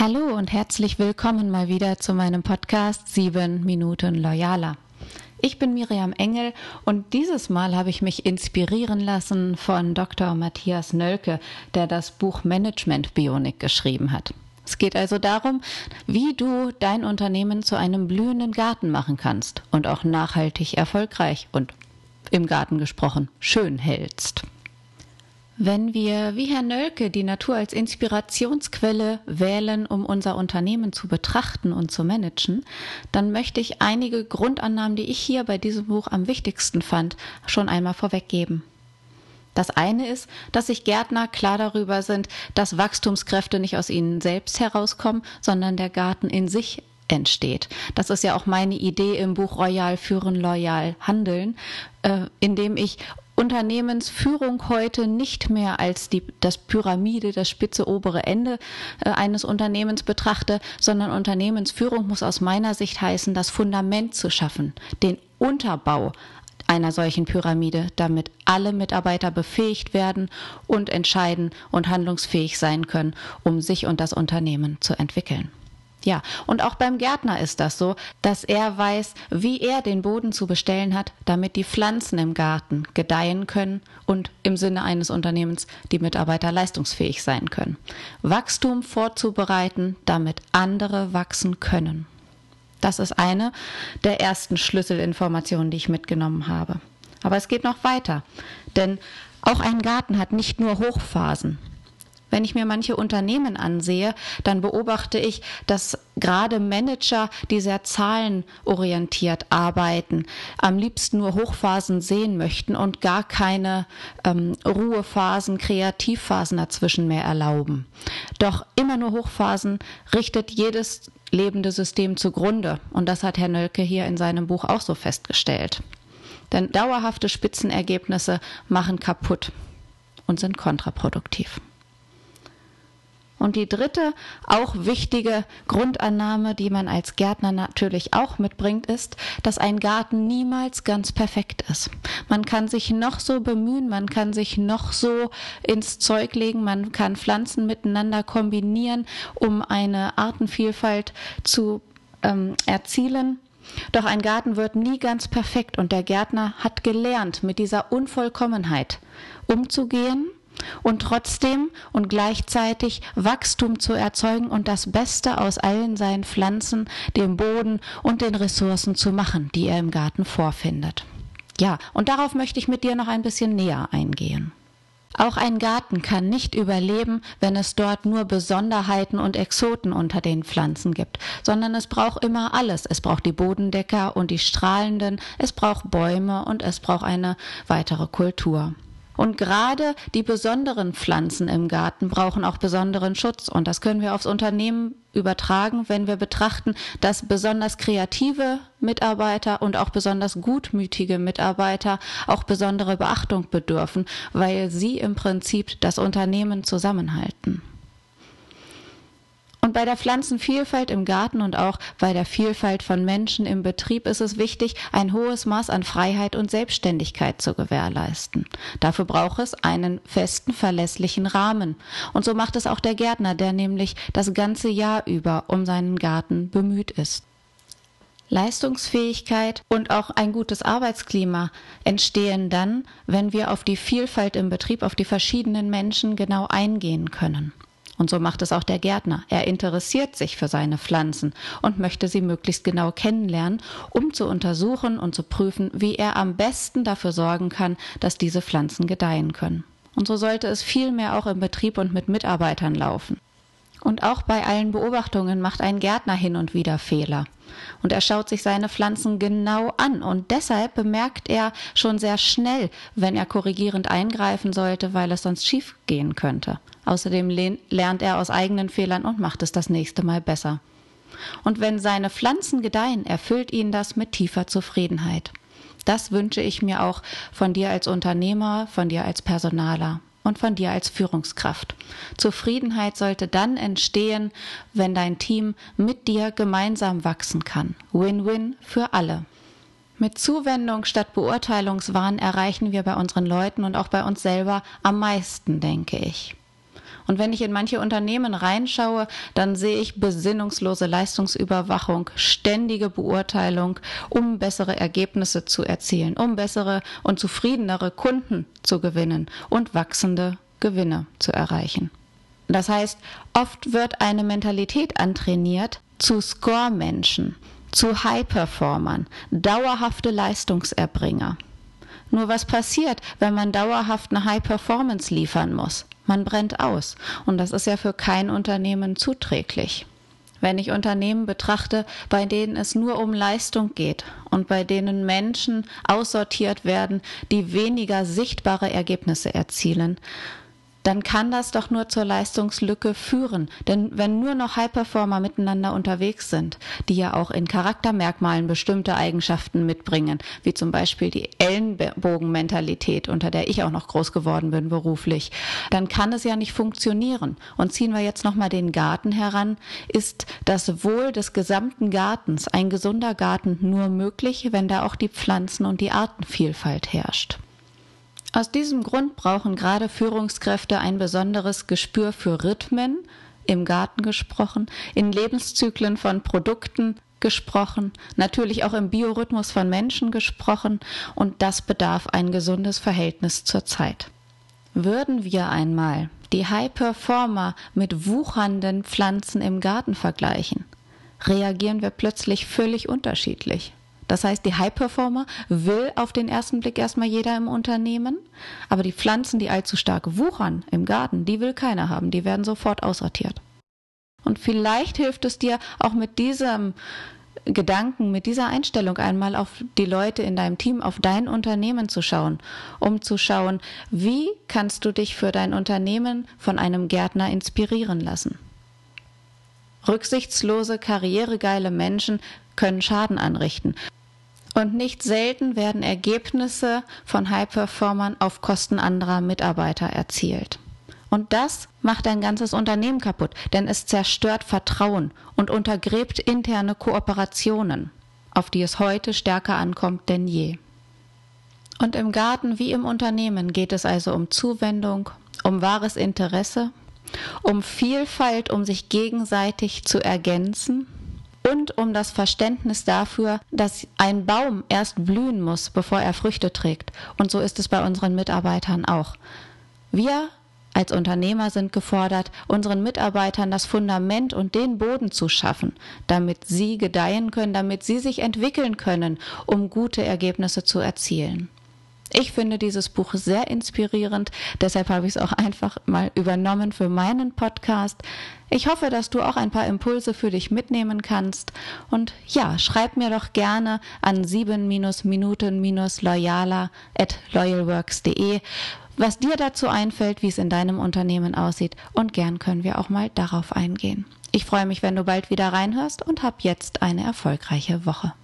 Hallo und herzlich willkommen mal wieder zu meinem Podcast 7 Minuten Loyaler. Ich bin Miriam Engel und dieses Mal habe ich mich inspirieren lassen von Dr. Matthias Nölke, der das Buch Management Bionik geschrieben hat. Es geht also darum, wie du dein Unternehmen zu einem blühenden Garten machen kannst und auch nachhaltig erfolgreich und im Garten gesprochen schön hältst. Wenn wir, wie Herr Nölke, die Natur als Inspirationsquelle wählen, um unser Unternehmen zu betrachten und zu managen, dann möchte ich einige Grundannahmen, die ich hier bei diesem Buch am wichtigsten fand, schon einmal vorweggeben. Das eine ist, dass sich Gärtner klar darüber sind, dass Wachstumskräfte nicht aus ihnen selbst herauskommen, sondern der Garten in sich entsteht. Das ist ja auch meine Idee im Buch Royal führen, loyal handeln, äh, indem ich Unternehmensführung heute nicht mehr als die, das Pyramide, das spitze obere Ende äh, eines Unternehmens betrachte, sondern Unternehmensführung muss aus meiner Sicht heißen, das Fundament zu schaffen, den Unterbau einer solchen Pyramide, damit alle Mitarbeiter befähigt werden und entscheiden und handlungsfähig sein können, um sich und das Unternehmen zu entwickeln. Ja, und auch beim Gärtner ist das so, dass er weiß, wie er den Boden zu bestellen hat, damit die Pflanzen im Garten gedeihen können und im Sinne eines Unternehmens die Mitarbeiter leistungsfähig sein können. Wachstum vorzubereiten, damit andere wachsen können. Das ist eine der ersten Schlüsselinformationen, die ich mitgenommen habe. Aber es geht noch weiter, denn auch ein Garten hat nicht nur Hochphasen. Wenn ich mir manche Unternehmen ansehe, dann beobachte ich, dass gerade Manager, die sehr zahlenorientiert arbeiten, am liebsten nur Hochphasen sehen möchten und gar keine ähm, Ruhephasen, Kreativphasen dazwischen mehr erlauben. Doch immer nur Hochphasen richtet jedes lebende System zugrunde. Und das hat Herr Nölke hier in seinem Buch auch so festgestellt. Denn dauerhafte Spitzenergebnisse machen kaputt und sind kontraproduktiv. Und die dritte, auch wichtige Grundannahme, die man als Gärtner natürlich auch mitbringt, ist, dass ein Garten niemals ganz perfekt ist. Man kann sich noch so bemühen, man kann sich noch so ins Zeug legen, man kann Pflanzen miteinander kombinieren, um eine Artenvielfalt zu ähm, erzielen. Doch ein Garten wird nie ganz perfekt und der Gärtner hat gelernt, mit dieser Unvollkommenheit umzugehen und trotzdem und gleichzeitig Wachstum zu erzeugen und das Beste aus allen seinen Pflanzen, dem Boden und den Ressourcen zu machen, die er im Garten vorfindet. Ja, und darauf möchte ich mit dir noch ein bisschen näher eingehen. Auch ein Garten kann nicht überleben, wenn es dort nur Besonderheiten und Exoten unter den Pflanzen gibt, sondern es braucht immer alles. Es braucht die Bodendecker und die Strahlenden, es braucht Bäume und es braucht eine weitere Kultur. Und gerade die besonderen Pflanzen im Garten brauchen auch besonderen Schutz. Und das können wir aufs Unternehmen übertragen, wenn wir betrachten, dass besonders kreative Mitarbeiter und auch besonders gutmütige Mitarbeiter auch besondere Beachtung bedürfen, weil sie im Prinzip das Unternehmen zusammenhalten. Und bei der Pflanzenvielfalt im Garten und auch bei der Vielfalt von Menschen im Betrieb ist es wichtig, ein hohes Maß an Freiheit und Selbstständigkeit zu gewährleisten. Dafür braucht es einen festen, verlässlichen Rahmen. Und so macht es auch der Gärtner, der nämlich das ganze Jahr über um seinen Garten bemüht ist. Leistungsfähigkeit und auch ein gutes Arbeitsklima entstehen dann, wenn wir auf die Vielfalt im Betrieb, auf die verschiedenen Menschen genau eingehen können. Und so macht es auch der Gärtner. Er interessiert sich für seine Pflanzen und möchte sie möglichst genau kennenlernen, um zu untersuchen und zu prüfen, wie er am besten dafür sorgen kann, dass diese Pflanzen gedeihen können. Und so sollte es vielmehr auch im Betrieb und mit Mitarbeitern laufen. Und auch bei allen Beobachtungen macht ein Gärtner hin und wieder Fehler. Und er schaut sich seine Pflanzen genau an. Und deshalb bemerkt er schon sehr schnell, wenn er korrigierend eingreifen sollte, weil es sonst schief gehen könnte. Außerdem lernt er aus eigenen Fehlern und macht es das nächste Mal besser. Und wenn seine Pflanzen gedeihen, erfüllt ihn das mit tiefer Zufriedenheit. Das wünsche ich mir auch von dir als Unternehmer, von dir als Personaler und von dir als Führungskraft. Zufriedenheit sollte dann entstehen, wenn dein Team mit dir gemeinsam wachsen kann. Win-win für alle. Mit Zuwendung statt Beurteilungswahn erreichen wir bei unseren Leuten und auch bei uns selber am meisten, denke ich. Und wenn ich in manche Unternehmen reinschaue, dann sehe ich besinnungslose Leistungsüberwachung, ständige Beurteilung, um bessere Ergebnisse zu erzielen, um bessere und zufriedenere Kunden zu gewinnen und wachsende Gewinne zu erreichen. Das heißt, oft wird eine Mentalität antrainiert zu Score-Menschen, zu High-Performern, dauerhafte Leistungserbringer. Nur was passiert, wenn man dauerhaft eine High-Performance liefern muss? Man brennt aus. Und das ist ja für kein Unternehmen zuträglich. Wenn ich Unternehmen betrachte, bei denen es nur um Leistung geht und bei denen Menschen aussortiert werden, die weniger sichtbare Ergebnisse erzielen, dann kann das doch nur zur Leistungslücke führen. Denn wenn nur noch High-Performer miteinander unterwegs sind, die ja auch in Charaktermerkmalen bestimmte Eigenschaften mitbringen, wie zum Beispiel die Ellenbogenmentalität, unter der ich auch noch groß geworden bin beruflich, dann kann es ja nicht funktionieren. Und ziehen wir jetzt nochmal den Garten heran, ist das Wohl des gesamten Gartens, ein gesunder Garten, nur möglich, wenn da auch die Pflanzen und die Artenvielfalt herrscht. Aus diesem Grund brauchen gerade Führungskräfte ein besonderes Gespür für Rhythmen, im Garten gesprochen, in Lebenszyklen von Produkten gesprochen, natürlich auch im Biorhythmus von Menschen gesprochen, und das bedarf ein gesundes Verhältnis zur Zeit. Würden wir einmal die High Performer mit wuchernden Pflanzen im Garten vergleichen, reagieren wir plötzlich völlig unterschiedlich. Das heißt, die High-Performer will auf den ersten Blick erstmal jeder im Unternehmen, aber die Pflanzen, die allzu stark wuchern im Garten, die will keiner haben, die werden sofort aussortiert. Und vielleicht hilft es dir auch mit diesem Gedanken, mit dieser Einstellung einmal auf die Leute in deinem Team, auf dein Unternehmen zu schauen, um zu schauen, wie kannst du dich für dein Unternehmen von einem Gärtner inspirieren lassen. Rücksichtslose, karrieregeile Menschen können Schaden anrichten. Und nicht selten werden Ergebnisse von High-Performern auf Kosten anderer Mitarbeiter erzielt. Und das macht ein ganzes Unternehmen kaputt, denn es zerstört Vertrauen und untergräbt interne Kooperationen, auf die es heute stärker ankommt denn je. Und im Garten wie im Unternehmen geht es also um Zuwendung, um wahres Interesse, um Vielfalt, um sich gegenseitig zu ergänzen und um das Verständnis dafür, dass ein Baum erst blühen muss, bevor er Früchte trägt. Und so ist es bei unseren Mitarbeitern auch. Wir als Unternehmer sind gefordert, unseren Mitarbeitern das Fundament und den Boden zu schaffen, damit sie gedeihen können, damit sie sich entwickeln können, um gute Ergebnisse zu erzielen. Ich finde dieses Buch sehr inspirierend, deshalb habe ich es auch einfach mal übernommen für meinen Podcast. Ich hoffe, dass du auch ein paar Impulse für dich mitnehmen kannst. Und ja, schreib mir doch gerne an 7-minuten-loyaler at loyalworks.de, was dir dazu einfällt, wie es in deinem Unternehmen aussieht. Und gern können wir auch mal darauf eingehen. Ich freue mich, wenn du bald wieder reinhörst und hab jetzt eine erfolgreiche Woche.